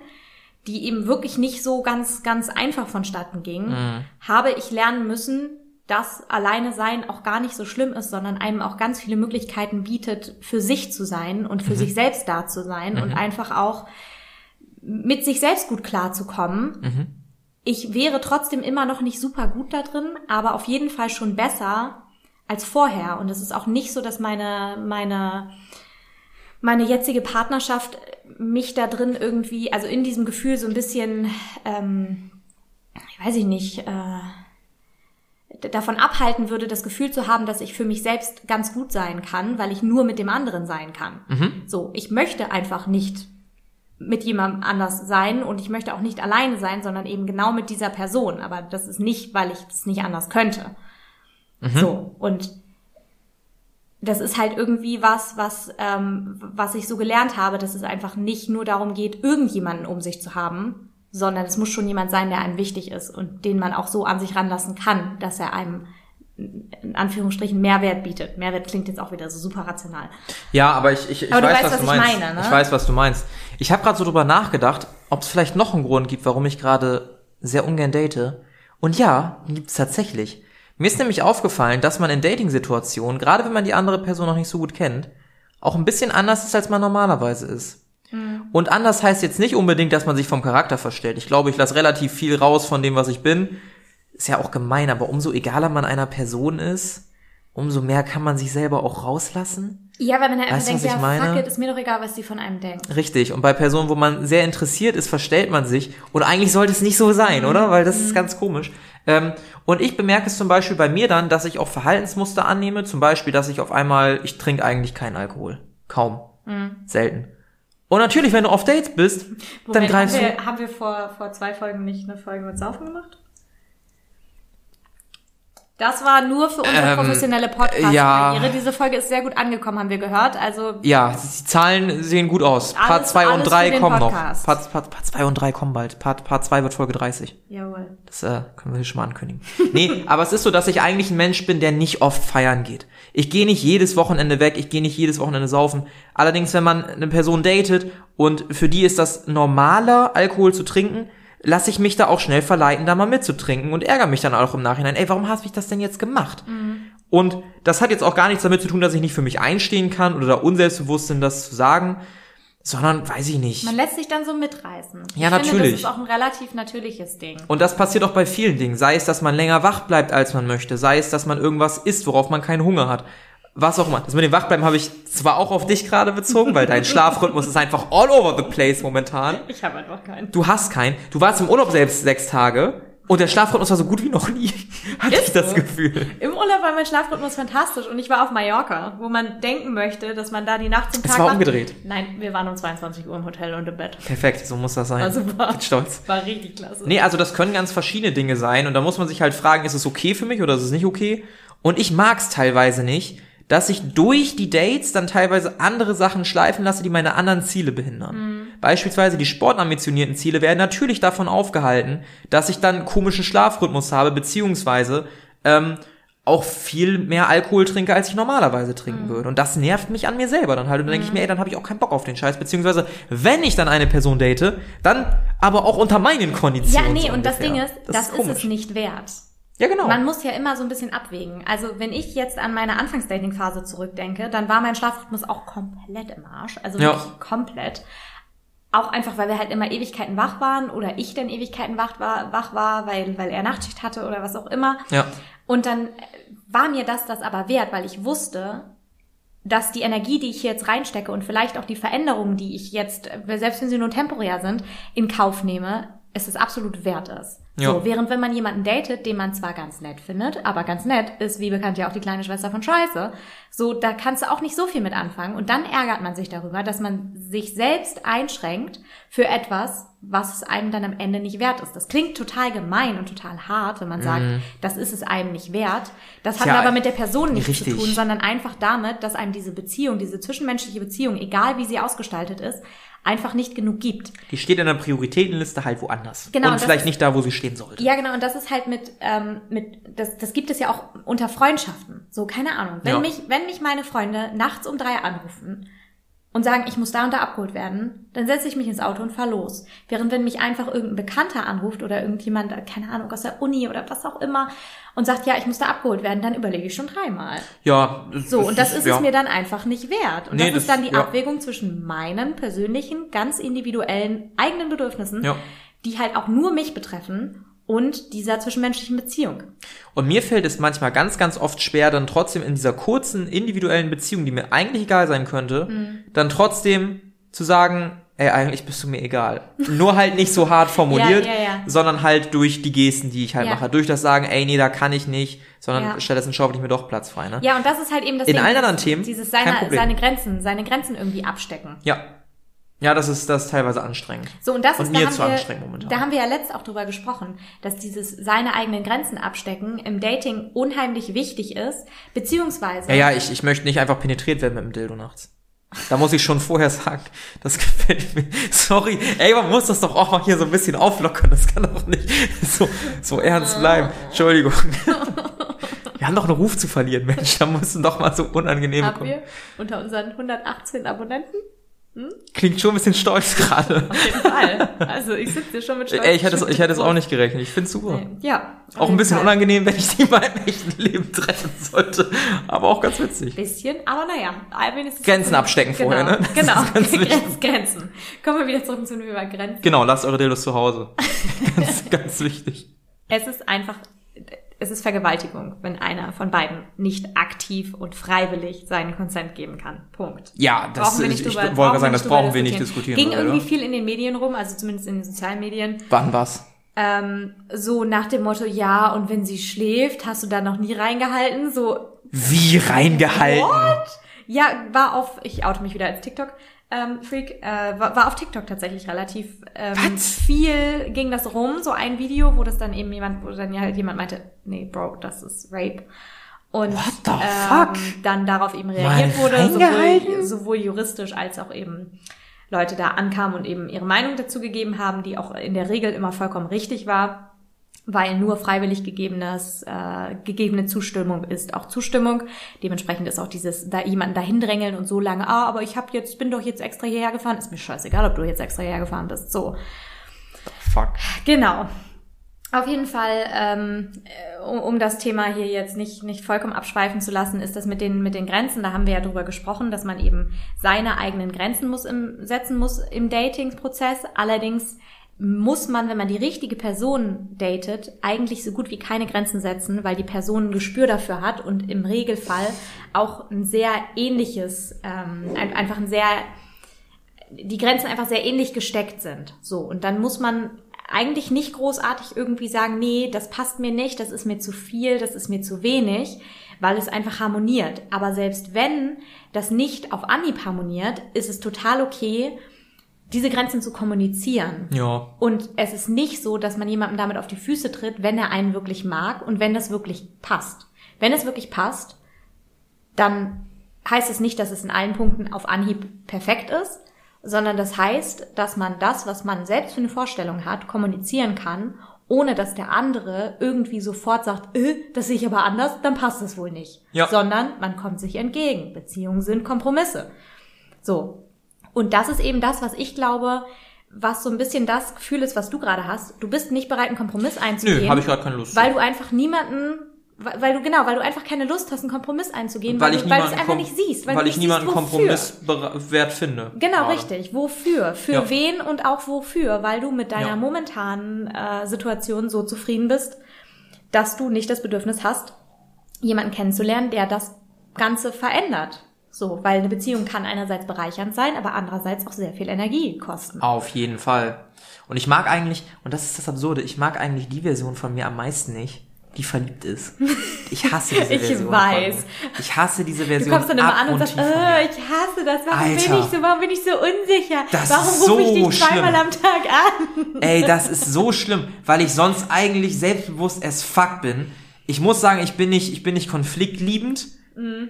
die eben wirklich nicht so ganz ganz einfach vonstatten ging, Mhm. habe ich lernen müssen, dass alleine sein auch gar nicht so schlimm ist, sondern einem auch ganz viele Möglichkeiten bietet, für sich zu sein und Mhm. für sich selbst da zu sein und einfach auch mit sich selbst gut klarzukommen. Mhm. Ich wäre trotzdem immer noch nicht super gut da drin, aber auf jeden Fall schon besser als vorher. Und es ist auch nicht so, dass meine, meine, meine jetzige Partnerschaft mich da drin irgendwie, also in diesem Gefühl so ein bisschen, ähm, ich weiß ich nicht, äh, davon abhalten würde, das Gefühl zu haben, dass ich für mich selbst ganz gut sein kann, weil ich nur mit dem anderen sein kann. So, ich möchte einfach nicht mit jemandem anders sein und ich möchte auch nicht alleine sein, sondern eben genau mit dieser Person. Aber das ist nicht, weil ich es nicht anders könnte. So, und das ist halt irgendwie was, was, ähm, was ich so gelernt habe, dass es einfach nicht nur darum geht, irgendjemanden um sich zu haben, sondern es muss schon jemand sein, der einem wichtig ist und den man auch so an sich ranlassen kann, dass er einem in Anführungsstrichen Mehrwert bietet. Mehrwert klingt jetzt auch wieder so super rational. Ja, aber ich, ich, ich Aber du weiß, weißt, was, was du ich meinst. meine, ne? Ich weiß, was du meinst. Ich habe gerade so drüber nachgedacht, ob es vielleicht noch einen Grund gibt, warum ich gerade sehr ungern date. Und ja, gibt's tatsächlich. Mir ist nämlich aufgefallen, dass man in Dating-Situationen, gerade wenn man die andere Person noch nicht so gut kennt, auch ein bisschen anders ist, als man normalerweise ist. Mhm. Und anders heißt jetzt nicht unbedingt, dass man sich vom Charakter verstellt. Ich glaube, ich lasse relativ viel raus von dem, was ich bin. Ist ja auch gemein, aber umso egaler man einer Person ist, umso mehr kann man sich selber auch rauslassen. Ja, weil man halt einfach Weißt du, denkt, ja, meine? fuck it, ist mir doch egal, was die von einem denken. Richtig. Und bei Personen, wo man sehr interessiert ist, verstellt man sich. Und eigentlich sollte es nicht so sein, oder? Weil das ist ganz komisch. Ähm, und ich bemerke es zum Beispiel bei mir dann, dass ich auch Verhaltensmuster annehme. Zum Beispiel, dass ich auf einmal, ich trinke eigentlich keinen Alkohol. Kaum. Selten. Und natürlich, wenn du auf Dates bist, dann Moment, greifst haben du. wir, haben wir vor, vor zwei Folgen nicht eine Folge mit Saufen gemacht? Das war nur für unsere Ähm, professionelle Podcast-Karriere. ja. Diese Folge ist sehr gut angekommen, haben wir gehört. Also Ja, die Zahlen sehen gut aus. Part Alles- 2 und alles 3 für den kommen noch. Podcast. Part, Part, Part 2 und 3 kommen bald. Part, Part 2 wird Folge 30. Jawohl. Das äh, können wir hier schon mal ankündigen. Nee, aber es ist so, dass ich eigentlich ein Mensch bin, der nicht oft feiern geht. Ich gehe nicht jedes Wochenende weg, ich gehe nicht jedes Wochenende saufen. Allerdings, wenn man eine Person datet und für die ist das normaler, Alkohol zu trinken, lasse ich mich da auch schnell verleiten, da mal mitzutrinken und ärgere mich dann auch im Nachhinein. Ey, warum hast du mich das denn jetzt gemacht? Und das hat jetzt auch gar nichts damit zu tun, dass ich nicht für mich einstehen kann oder da unselbstbewusst bin, das zu sagen, sondern weiß ich nicht. Man lässt sich dann so mitreißen. Ja, ich natürlich. Finde, das ist auch ein relativ natürliches Ding. Und das passiert auch bei vielen Dingen. Sei es, dass man länger wach bleibt, als man möchte. Sei es, dass man irgendwas isst, worauf man keinen Hunger hat. Was auch immer. Das mit dem Wachbleiben habe ich zwar auch auf dich gerade bezogen, weil dein Schlafrhythmus ist einfach all over the place momentan. Ich habe einfach keinen. Du hast keinen. Du warst im Urlaub selbst sechs Tage und der Schlafrhythmus war so gut wie noch nie. Hatte Ist ich das so. Gefühl. Im Urlaub war mein Schlafrhythmus fantastisch und ich war auf Mallorca, wo man denken möchte, dass man da die Nacht zum Es Tag war macht. umgedreht. Nein, wir waren um 22 Uhr im Hotel und im Bett. Perfekt, so muss das sein. War super. Bin stolz. War richtig klasse. Nee, also das können ganz verschiedene Dinge sein und da muss man sich halt fragen, ist es okay für mich oder ist es nicht okay? Und ich mag's teilweise nicht, dass ich durch die Dates dann teilweise andere Sachen schleifen lasse, die meine anderen Ziele behindern. Beispielsweise die sportambitionierten Ziele werden natürlich davon aufgehalten, dass ich dann komischen Schlafrhythmus habe, beziehungsweise ähm, auch viel mehr Alkohol trinke, als ich normalerweise trinken würde. Und das nervt mich an mir selber dann halt. Und dann denke ich mir, ey, dann habe ich auch keinen Bock auf den Scheiß. Beziehungsweise, wenn ich dann eine Person date, dann aber auch unter meinen ja, Konditionen. nee, so und das. Ding ist, das, ist, komisch. es nicht wert. Ja, genau. Man muss ja immer so ein bisschen abwägen. Also wenn ich jetzt an meine Anfangsdating-Phase zurückdenke, dann war mein Schlafrhythmus auch komplett im Arsch. Also Ja. wirklich komplett. Auch einfach, weil wir halt immer Ewigkeiten wach waren oder ich dann Ewigkeiten wach war, wach war weil, weil er Nachtschicht hatte oder was auch immer. ja. Und dann war mir das das aber wert, weil ich wusste, dass die Energie, die ich hier jetzt reinstecke und vielleicht auch die Veränderungen, die ich jetzt, selbst wenn sie nur temporär sind, in Kauf nehme, es ist absolut wert ist. Ja. So, während wenn man jemanden datet, den man zwar ganz nett findet, aber ganz nett ist, wie bekannt ja auch die kleine Schwester von Scheiße, so, da kannst du auch nicht so viel mit anfangen und dann ärgert man sich darüber, dass man sich selbst einschränkt für etwas, was es einem dann am Ende nicht wert ist. Das klingt total gemein und total hart, wenn man sagt, das ist es einem nicht wert. Das hat Mhm. Ja, aber mit der Person nichts richtig. zu tun, sondern einfach damit, dass einem diese Beziehung, diese zwischenmenschliche Beziehung, egal wie sie ausgestaltet ist, einfach nicht genug gibt. Die steht in der Prioritätenliste halt woanders. Genau, Und vielleicht ist- nicht da, wo sie stehen sollte. Ja, genau, und das ist halt mit, ähm, mit das, das gibt es ja auch unter Freundschaften. So, keine Ahnung. Wenn Ja. mich, wenn mich meine Freunde nachts um drei anrufen und sagen, ich muss da und da abgeholt werden, dann setze ich mich ins Auto und fahr los. Während wenn mich einfach irgendein Bekannter anruft oder irgendjemand, äh, keine Ahnung, aus der Uni oder was auch immer und sagt, ja, ich muss da abgeholt werden, dann überlege ich schon dreimal. Ja. So, und das ist ja. es mir dann einfach nicht wert. Und Nee, das ist das- dann die ja. Abwägung zwischen meinen persönlichen, ganz individuellen, eigenen Bedürfnissen, Ja. die halt auch nur mich betreffen und dieser zwischenmenschlichen Beziehung. Und mir fällt es manchmal ganz, ganz oft schwer, dann trotzdem in dieser kurzen, individuellen Beziehung, die mir eigentlich egal sein könnte, Mhm. dann trotzdem zu sagen, ey, eigentlich bist du mir egal. Nur halt nicht so hart formuliert, Ja, ja, ja. sondern halt durch die Gesten, die ich halt mache. Durch das Sagen, ey, nee, da kann ich nicht, sondern stattdessen schaufel ich mir doch Platz frei, ne? Ja, und das ist halt eben das In allen anderen Themen dieses kein seine, Problem. seine Grenzen, seine Grenzen irgendwie abstecken. Ja. Ja, das ist, das ist teilweise anstrengend. So, und das Und ist, mir da haben zu wir, anstrengend momentan. Da haben wir ja letzt auch drüber gesprochen, dass dieses seine eigenen Grenzen abstecken im Dating unheimlich wichtig ist, beziehungsweise Ja, ja, ich, ich möchte nicht einfach penetriert werden mit dem Dildo nachts. Da muss ich schon vorher sagen, das gefällt mir. Sorry, ey, man muss das doch auch mal hier so ein bisschen auflockern. Das kann doch nicht so, so ernst bleiben. Entschuldigung. Wir haben doch einen Ruf zu verlieren, Mensch. Da müssen doch mal so unangenehme haben kommen. wir unter unseren 118 Abonnenten. Klingt schon ein bisschen stolz gerade. Auf jeden Fall. Also ich sitze hier schon mit Stolz. Ey, ich hätte es, ich hätte es auch nicht gerechnet. Ich find's super. Ja. auf Auch ein bisschen Fall. unangenehm, wenn ich die mal im echten Leben treffen sollte. Aber auch ganz witzig. Bisschen, aber naja, wenigstens. Grenzen abstecken genau, vorher, ne? Das Genau, ist ganz wichtig. Grenz, Grenzen. Kommen wir wieder zurück zum Thema Grenzen. Genau, lasst eure Dildos zu Hause. ganz, ganz wichtig. Es ist einfach, es ist Vergewaltigung, wenn einer von beiden nicht aktiv und freiwillig seinen Consent geben kann. Punkt. Ja, das Brauchen wir nicht ich drüber- wollte sagen, das drüber brauchen wir nicht diskutieren. Ging oder? irgendwie viel in den Medien rum, also zumindest in den sozialen Medien. Wann was? Ähm, so nach dem Motto, ja, und wenn sie schläft, hast du da noch nie reingehalten? So, Wie reingehalten? Ja, war auf, ich oute mich wieder als TikTok. Ähm, Freak, äh, war, war auf TikTok tatsächlich relativ ähm, viel ging das rum, so ein Video, wo das dann eben jemand, wo dann ja halt jemand meinte, nee, Bro, das ist Rape. Und What the ähm, fuck? dann darauf eben reagiert Mal wurde, sowohl, sowohl juristisch als auch eben Leute da ankamen und eben ihre Meinung dazu gegeben haben, die auch in der Regel immer vollkommen richtig war weil nur freiwillig gegebenes, äh, gegebene Zustimmung ist auch Zustimmung. Dementsprechend ist auch dieses da jemanden dahin drängeln und so lange, ah, aber ich hab jetzt bin doch jetzt extra hierher gefahren, ist mir scheißegal, ob du jetzt extra hierher gefahren bist. So, Fuck. genau. Auf jeden Fall, ähm, äh, um, um das Thema hier jetzt nicht, nicht vollkommen abschweifen zu lassen, ist das mit den, mit den Grenzen, da haben wir ja drüber gesprochen, dass man eben seine eigenen Grenzen muss im, setzen muss im Dating-Prozess. Allerdings muss man, wenn man die richtige Person datet, eigentlich so gut wie keine Grenzen setzen, weil die Person ein Gespür dafür hat und im Regelfall auch ein sehr ähnliches, ähm, ein, einfach ein sehr, die Grenzen einfach sehr ähnlich gesteckt sind. So, und dann muss man eigentlich nicht großartig irgendwie sagen, nee, das passt mir nicht, das ist mir zu viel, das ist mir zu wenig, weil es einfach harmoniert. Aber selbst wenn das nicht auf Anhieb harmoniert, ist es total okay, diese Grenzen zu kommunizieren. Ja. Und es ist nicht so, dass man jemandem damit auf die Füße tritt, wenn er einen wirklich mag und wenn das wirklich passt. Wenn es wirklich passt, dann heißt es nicht, dass es in allen Punkten auf Anhieb perfekt ist, sondern das heißt, dass man das, was man selbst für eine Vorstellung hat, kommunizieren kann, ohne dass der andere irgendwie sofort sagt, äh, das sehe ich aber anders, dann passt es wohl nicht. Ja. Sondern man kommt sich entgegen. Beziehungen sind Kompromisse. So. Und das ist eben das, was ich glaube, was so ein bisschen das Gefühl ist, was du gerade hast. Du bist nicht bereit, einen Kompromiss einzugehen. Nö, habe ich gerade keine Lust. Weil du einfach niemanden, weil du, genau, weil du einfach keine Lust hast, einen Kompromiss einzugehen, weil weil, ich du, weil es einfach nicht siehst. Weil, weil ich niemanden siehst, Kompromiss wert finde. Genau, gerade. richtig. Wofür? Für Ja. wen und auch wofür? Weil du mit deiner Ja. momentanen äh, Situation so zufrieden bist, dass du nicht das Bedürfnis hast, jemanden kennenzulernen, der das Ganze verändert. So, weil eine Beziehung kann einerseits bereichernd sein, aber andererseits auch sehr viel Energie kosten. Auf jeden Fall. Und ich mag eigentlich, und das ist das Absurde, ich mag eigentlich die Version von mir am meisten nicht, die verliebt ist. Ich hasse diese Ich Version. weiß. Von mir. Ich hasse diese Du Version. kommst dann immer an und sagst, mir. ich hasse das, warum Alter. bin ich so, warum bin ich so unsicher? Das warum ist rufe ich so dich zweimal am Tag an? Ey, das ist so schlimm, weil ich sonst eigentlich selbstbewusst as fuck bin. Ich muss sagen, ich bin nicht, ich bin nicht konfliktliebend. Mhm.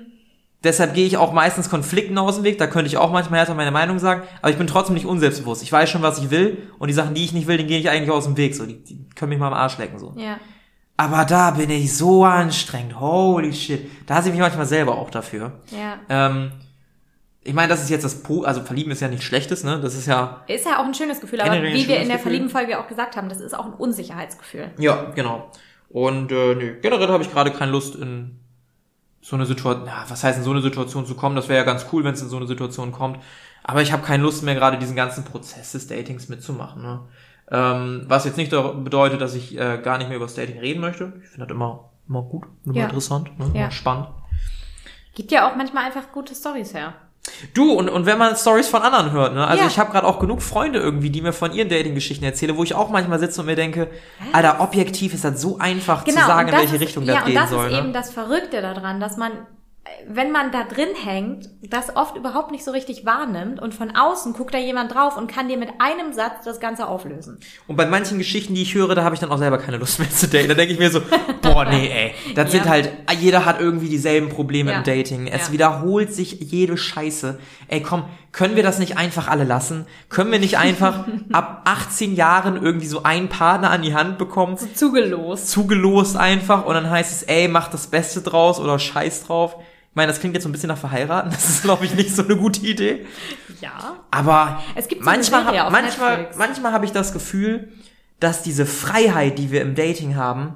Deshalb gehe ich auch meistens Konflikten aus dem Weg. Da könnte ich auch manchmal härter meine Meinung sagen. Aber ich bin trotzdem nicht unselbstbewusst. Ich weiß schon, was ich will. Und die Sachen, die ich nicht will, den gehe ich eigentlich aus dem Weg. So, die, die können mich mal am Arsch lecken. So. Ja. Aber da bin ich so anstrengend. Holy shit. Da hasse ich mich manchmal selber auch dafür. Ja. Ähm, ich meine, das ist jetzt das Po, also verlieben ist ja nichts Schlechtes, ne? Das ist ja, Ist ja auch ein schönes Gefühl, aber wie wir in der Gefühl. Verlieben-Folge auch gesagt haben, das ist auch ein Unsicherheitsgefühl. ja, genau. Und äh, nö, generell habe ich gerade keine Lust in so eine Situation, ja, was heißt in so eine Situation zu kommen? Das wäre ja ganz cool, wenn es in so eine Situation kommt. Aber ich habe keine Lust mehr, gerade diesen ganzen Prozess des Datings mitzumachen. Ne? Ähm, was jetzt nicht bedeutet, dass ich äh, gar nicht mehr über das Dating reden möchte. Ich finde das immer, immer gut, immer Ja. interessant, ne? Ja. immer spannend. Gibt ja auch manchmal einfach gute Stories her. Du, und, und wenn man Stories von anderen hört, ne? Also Ja. ich habe gerade auch genug Freunde irgendwie, die mir von ihren Dating-Geschichten erzählen, wo ich auch manchmal sitze und mir denke, Alter, objektiv ist das so einfach zu sagen, Genau, in welche ist, Richtung ja, das gehen und das soll. ist Ne? eben das Verrückte daran, dass man, wenn man da drin hängt, das oft überhaupt nicht so richtig wahrnimmt und von außen guckt da jemand drauf und kann dir mit einem Satz das Ganze auflösen. Und bei manchen Geschichten, die ich höre, da habe ich dann auch selber keine Lust mehr zu daten. Da denke ich mir so, boah, nee, ey. Das sind Ja. halt, jeder hat irgendwie dieselben Probleme Ja. im Dating. Es Ja. wiederholt sich jede Scheiße. Ey, komm, können wir das nicht einfach alle lassen? Können wir nicht einfach ab 18 Jahren irgendwie so einen Partner an die Hand bekommen? Zugelost. zugelost einfach und dann heißt es, ey, mach das Beste draus oder scheiß drauf. Ich meine, das klingt jetzt so ein bisschen nach verheiraten. Das ist, glaube ich, nicht so eine gute Idee. Ja. Aber Es gibt so manchmal, manchmal, Netflix. manchmal habe ich das Gefühl, dass diese Freiheit, die wir im Dating haben,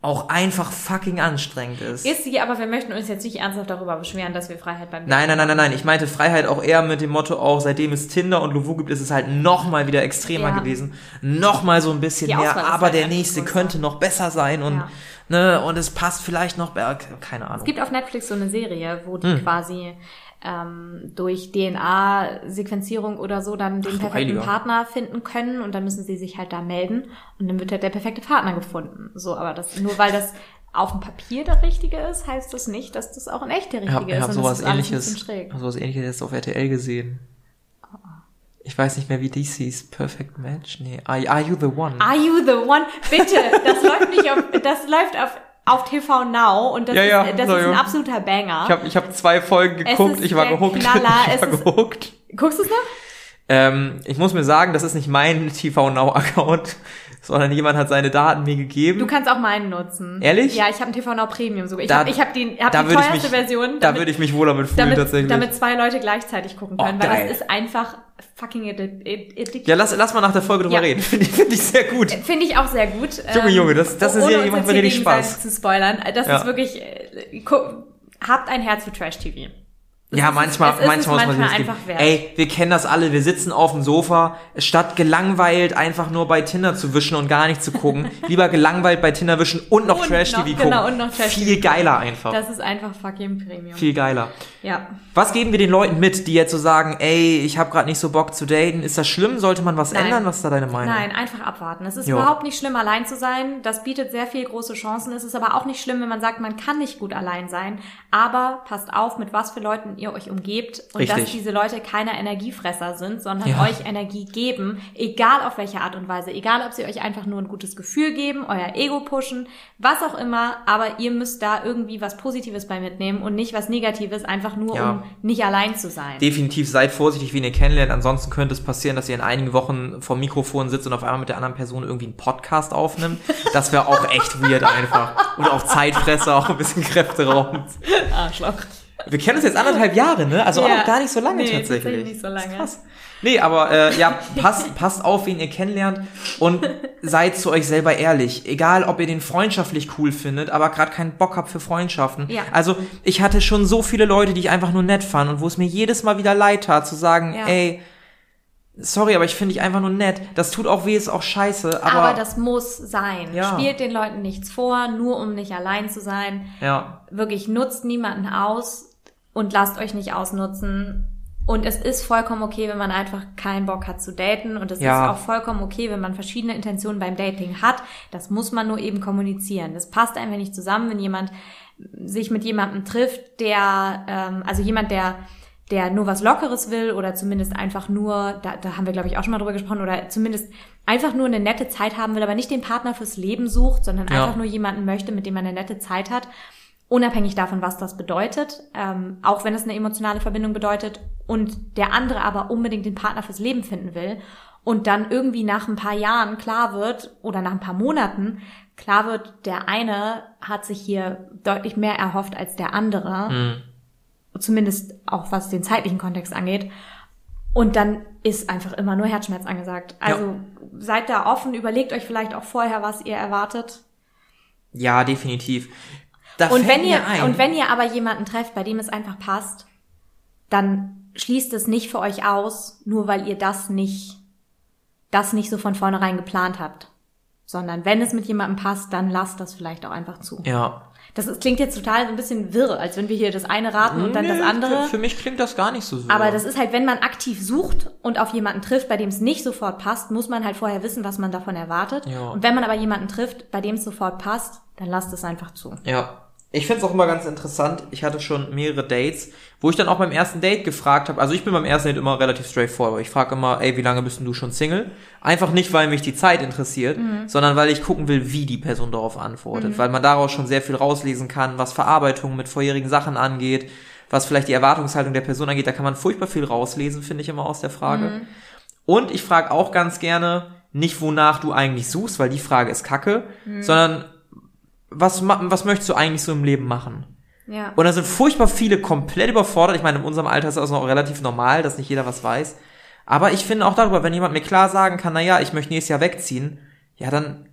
auch einfach fucking anstrengend ist. Ist sie, aber wir möchten uns jetzt nicht ernsthaft darüber beschweren, dass wir Freiheit beim Nein, nein, nein, nein, nein. Ich meinte Freiheit auch eher mit dem Motto auch, seitdem es Tinder und Lovu gibt, ist es halt noch mal wieder extremer Ja. gewesen. Noch mal so ein bisschen mehr, aber der nächste größer. könnte noch besser sein und, Ja. Ne, und es passt vielleicht noch, äh, keine Ahnung. Es gibt auf Netflix so eine Serie, wo Hm. die quasi ähm, durch DNA-Sequenzierung oder so dann den du perfekten Heiliger. Partner finden können und dann müssen sie sich halt da melden und dann wird halt der perfekte Partner gefunden. So, aber das nur weil das auf dem Papier der richtige ist, heißt das nicht, dass das auch in echt der Ich habe richtige hab ist. sowas ist alles ein ähnliches, hab sowas ähnliches jetzt auf RTL gesehen. Ich weiß nicht mehr, wie dies hieß. Perfect Match? Nee. Are, are you the one? Are you the one? Bitte, das läuft nicht auf, das läuft auf, auf TV Now und das Ja, ja, ist, das ist ein ja. absoluter Banger. Ich habe ich hab zwei Folgen geguckt, ich war gehuckt. Knaller, ich war ist- gehuckt. Guckst du es noch? Ähm, ich muss mir sagen, das ist nicht mein TV Now Account, sondern jemand hat seine Daten mir gegeben. Du kannst auch meinen nutzen. Ehrlich? Ja, ich habe einen TV Now Premium sogar. Ich Da- habe ich hab die, hab da die ich teuerste mich- Version. da damit- würde ich mich wohl damit fühlen damit, tatsächlich. damit zwei Leute gleichzeitig gucken Oh, können, weil geil. das ist einfach fucking addi- addi- addictive. ja, lass, lass mal nach der Folge drüber Ja. reden. Finde ich, find ich sehr gut. Finde ich auch sehr gut. Junge, Junge, das- das ist ja- jetzt hier richtig gegenseitig Spaß. zu spoilern. Das Ja. ist wirklich, äh, gu- habt ein Herz für Trash-TV. Das ja, manchmal, es ist es manchmal muss man manchmal einfach wert. Ey, wir kennen das alle. Wir sitzen auf dem Sofa, statt gelangweilt einfach nur bei Tinder zu wischen und gar nicht zu gucken. lieber gelangweilt bei Tinder wischen und noch Trash-TV gucken. genau, und noch Trash-TV Viel geiler einfach. Das ist einfach fucking Premium. Viel geiler. Ja. Was geben wir den Leuten mit, die jetzt so sagen, ey, ich habe gerade nicht so Bock zu daten? Ist das schlimm? Sollte man was Nein. ändern? Was ist da deine Meinung? Nein, einfach abwarten. Es ist Jo. überhaupt nicht schlimm, allein zu sein. Das bietet sehr viel große Chancen. Es ist aber auch nicht schlimm, wenn man sagt, man kann nicht gut allein sein. Aber passt auf, mit was für Leuten ihr euch umgebt und Richtig. dass diese Leute keine Energiefresser sind, sondern Ja. euch Energie geben, egal auf welche Art und Weise. Egal, ob sie euch einfach nur ein gutes Gefühl geben, euer Ego pushen, was auch immer. Aber ihr müsst da irgendwie was Positives bei mitnehmen und nicht was Negatives, einfach nur, Ja. um nicht allein zu sein. Definitiv seid vorsichtig, wen ihr kennenlernt. Ansonsten könnte es passieren, dass ihr in einigen Wochen vom Mikrofon sitzt und auf einmal mit der anderen Person irgendwie einen Podcast aufnimmt. Das wäre auch echt weird einfach. Und auch Zeitfresser, auch ein bisschen Kräfte raubt. Arschloch. Wir kennen uns jetzt anderthalb Jahre, ne? Also Ja. auch gar nicht so lange Nee, tatsächlich. nicht so lange. Krass. Nee, aber äh, ja, passt, passt auf, wen ihr kennenlernt und seid zu euch selber ehrlich. Egal, ob ihr den freundschaftlich cool findet, aber gerade keinen Bock habt für Freundschaften. Ja. Also ich hatte schon so viele Leute, die ich einfach nur nett fand und wo es mir jedes Mal wieder leid tat, zu sagen, Ja. ey, sorry, aber ich finde dich einfach nur nett. Das tut auch weh, ist auch scheiße, aber, Aber, das muss sein. Ja. Spielt den Leuten nichts vor, nur um nicht allein zu sein. ja, Wirklich nutzt niemanden aus und lasst euch nicht ausnutzen. Und es ist vollkommen okay, wenn man einfach keinen Bock hat zu daten. Und es Ja. ist auch vollkommen okay, wenn man verschiedene Intentionen beim Dating hat. Das muss man nur eben kommunizieren. Das passt einfach nicht zusammen, wenn jemand sich mit jemandem trifft, der, ähm, also jemand, der der nur was Lockeres will oder zumindest einfach nur, da, da haben wir glaube ich auch schon mal drüber gesprochen, oder zumindest einfach nur eine nette Zeit haben will, aber nicht den Partner fürs Leben sucht, sondern Ja. einfach nur jemanden möchte, mit dem man eine nette Zeit hat, unabhängig davon, was das bedeutet, ähm, auch wenn es eine emotionale Verbindung bedeutet und der andere aber unbedingt den Partner fürs Leben finden will und dann irgendwie nach ein paar Jahren klar wird oder nach ein paar Monaten klar wird, der eine hat sich hier deutlich mehr erhofft als der andere, Mhm. zumindest auch was den zeitlichen Kontext angeht. Und dann ist einfach immer nur Herzschmerz angesagt. Also seid da offen, überlegt euch vielleicht auch vorher, was ihr erwartet. Ja, definitiv. Da Und wenn ihr, ein, und wenn ihr aber jemanden trefft, bei dem es einfach passt, dann schließt es nicht für euch aus, nur weil ihr das nicht, das nicht so von vornherein geplant habt. Sondern wenn es mit jemandem passt, dann lasst das vielleicht auch einfach zu. ja. Das ist, klingt jetzt total so ein bisschen wirr, als wenn wir hier das eine raten und dann das Nee, andere. Für, mich klingt das gar nicht so so. Aber das ist halt, wenn man aktiv sucht und auf jemanden trifft, bei dem es nicht sofort passt, muss man halt vorher wissen, was man davon erwartet. Ja. Und wenn man aber jemanden trifft, bei dem es sofort passt, dann lasst es einfach zu. Ja. Ich find's auch immer ganz interessant. Ich hatte schon mehrere Dates, wo ich dann auch beim ersten Date gefragt habe. Also ich bin beim ersten Date immer relativ straightforward. Ich frage immer, ey, wie lange bist denn du schon Single? Einfach nicht, weil mich die Zeit interessiert, sondern weil ich gucken will, wie die Person darauf antwortet. Weil man daraus schon sehr viel rauslesen kann, was Verarbeitung mit vorherigen Sachen angeht, was vielleicht die Erwartungshaltung der Person angeht. Da kann man furchtbar viel rauslesen, finde ich immer aus der Frage. Und ich frage auch ganz gerne nicht, wonach du eigentlich suchst, weil die Frage ist kacke, sondern was, was möchtest du eigentlich so im Leben machen? Ja. Und da sind furchtbar viele komplett überfordert. Ich meine, in unserem Alter ist das noch relativ normal, dass nicht jeder was weiß. Aber ich finde auch darüber, wenn jemand mir klar sagen kann, na ja, ich möchte nächstes Jahr wegziehen, ja, dann,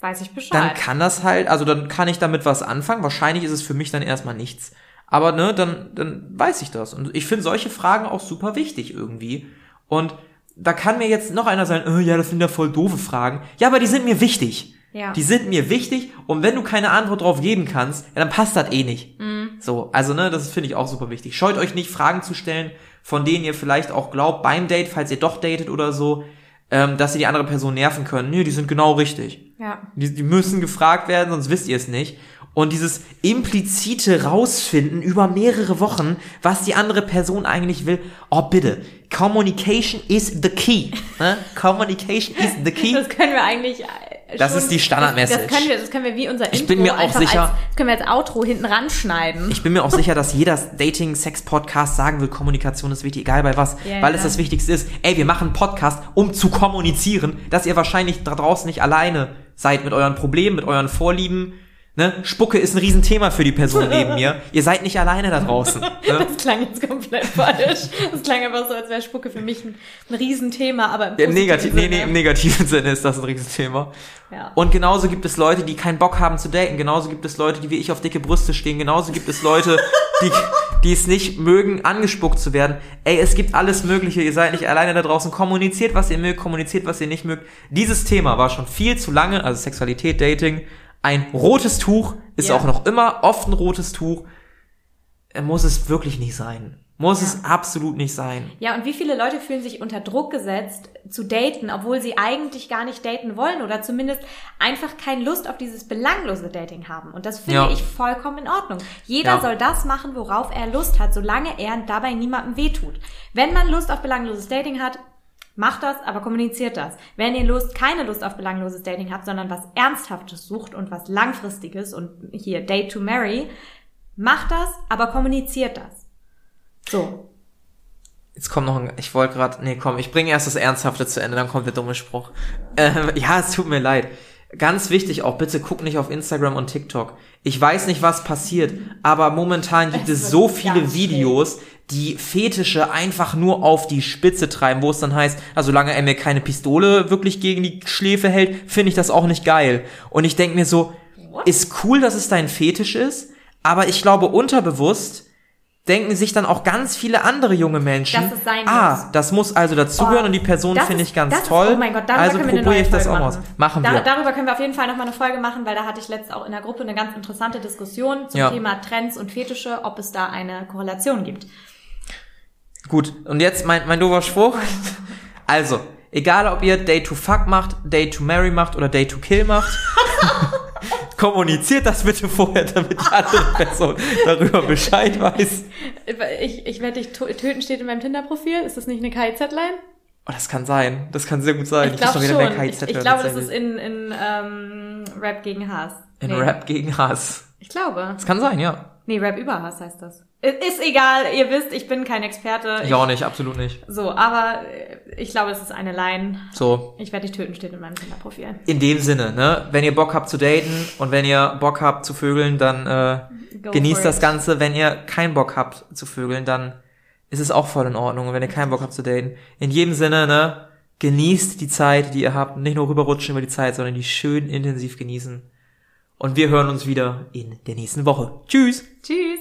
Weiß ich dann Bescheid. kann das halt, also dann kann ich damit was anfangen. Wahrscheinlich ist es für mich dann erstmal nichts. Aber ne, dann, dann weiß ich das. Und ich finde solche Fragen auch super wichtig irgendwie. Und da kann mir jetzt noch einer sagen, oh, ja, das sind ja voll doofe Fragen. Ja, aber die sind mir wichtig. Ja. Die sind mir wichtig und wenn du keine Antwort drauf geben kannst, ja, dann passt das eh nicht. So, also ne, das finde ich auch super wichtig. Scheut euch nicht, Fragen zu stellen, von denen ihr vielleicht auch glaubt beim Date, falls ihr doch datet oder so, ähm, dass ihr die andere Person nerven könnt. Nee, die sind genau richtig. ja. Die, die müssen gefragt werden, sonst wisst ihr es nicht. Und dieses implizite Rausfinden über mehrere Wochen, was die andere Person eigentlich will, oh bitte, Communication is the key. Ne? Communication is the key. Das können wir eigentlich. äh, Das schon- ist die Standardmessage. Das, das können wir, das können wir wie unser Intro Ich bin mir auch sicher- Als, das können wir als Outro hinten ranschneiden. Ich bin mir auch sicher, dass jeder Dating-Sex-Podcast sagen will, Kommunikation ist wichtig, egal bei was, Ja, weil ja. es das Wichtigste ist. Ey, wir machen einen Podcast, um zu kommunizieren, dass ihr wahrscheinlich da draußen nicht alleine seid mit euren Problemen, mit euren Vorlieben. Ne? Spucke ist ein Riesenthema für die Person neben mir. Ihr seid nicht alleine da draußen. Ne? Das klang jetzt komplett falsch. Das klang einfach so, als wäre Spucke für mich ein, ein Riesenthema, aber im, positiven Negativ, nee, Sinne. nee, Im negativen Sinne ist das ein Riesenthema. Ja. Und genauso gibt es Leute, die keinen Bock haben zu daten. Genauso gibt es Leute, die wie ich auf dicke Brüste stehen. Genauso gibt es Leute, die, die es nicht mögen, angespuckt zu werden. Ey, es gibt alles Mögliche. Ihr seid nicht alleine da draußen. Kommuniziert, was ihr mögt. Kommuniziert, was ihr nicht mögt. Dieses Thema war schon viel zu lange, also Sexualität, Dating, ein rotes Tuch. Ist Ja. auch noch immer oft ein rotes Tuch. Muss es wirklich nicht sein. Muss Ja. es absolut nicht sein. Ja, und wie viele Leute fühlen sich unter Druck gesetzt, zu daten, obwohl sie eigentlich gar nicht daten wollen oder zumindest einfach keine Lust auf dieses belanglose Dating haben. Und das finde Ja. ich vollkommen in Ordnung. Jeder Ja. soll das machen, worauf er Lust hat, solange er dabei niemandem wehtut. Wenn man Lust auf belangloses Dating hat, macht das, aber kommuniziert das. Wenn ihr Lust, keine Lust auf belangloses Dating habt, sondern was Ernsthaftes sucht und was Langfristiges und hier Date to Marry, macht das, aber kommuniziert das. So. Jetzt kommt noch ein, ich wollte gerade, nee, komm, ich bringe erst das Ernsthafte zu Ende, dann kommt der dumme Spruch. Ähm, ja, es tut mir leid. Ganz wichtig auch, bitte guck nicht auf Instagram und TikTok. Ich weiß nicht, was passiert, aber momentan gibt Es so viele Videos, die Fetische einfach nur auf die Spitze treiben, wo es dann heißt, also solange er mir keine Pistole wirklich gegen die Schläfe hält, finde ich das auch nicht geil. Und ich denke mir so, What? ist cool, dass es dein Fetisch ist, aber ich glaube unterbewusst denken sich dann auch ganz viele andere junge Menschen, Dass es sein ah, muss. das muss also dazugehören Oh, und die Person das finde ich ganz das ist- toll. oh mein Gott, darüber also können wir eine neue ich das Folge auch aus. machen. Machen Da, wir. darüber können wir auf jeden Fall nochmal eine Folge machen, weil da hatte ich letztens auch in der Gruppe eine ganz interessante Diskussion zum Ja. Thema Trends und Fetische, ob es da eine Korrelation gibt. Gut, und jetzt mein, mein doofer Spruch. Also, egal ob ihr Day to Fuck macht, Day to Marry macht oder Day to Kill macht, kommuniziert das bitte vorher, damit die andere Person darüber Bescheid weiß. Ich, ich werde dich töten steht in meinem Tinder-Profil. Ist das nicht eine KIZ-Line? Oh, das kann sein. Das kann sehr gut sein. Ich glaube schon. mal wieder mehr Ich, ich glaube, das ist in, in ähm, Rap gegen Hass. in Nee. Rap gegen Hass. Ich glaube. Das kann sein, ja. Nee, Rap über Hass heißt das. Ist egal, ihr wisst, ich bin kein Experte. Ich auch nicht, absolut nicht. So, aber äh, ich glaube, es ist eine Line. So, Ich werde dich töten, steht in meinem Tinder-Profil. in dem Sinne, ne? Wenn ihr Bock habt zu daten und wenn ihr Bock habt zu vögeln, dann äh, Go genießt das. Ganze. Wenn ihr keinen Bock habt zu vögeln, dann ist es auch voll in Ordnung. Und wenn ihr keinen Bock habt zu daten, in jedem Sinne, ne? Genießt die Zeit, die ihr habt. Nicht nur rüberrutschen über die Zeit, sondern die schön intensiv genießen. Und wir hören uns wieder in der nächsten Woche. Tschüss! Tschüss!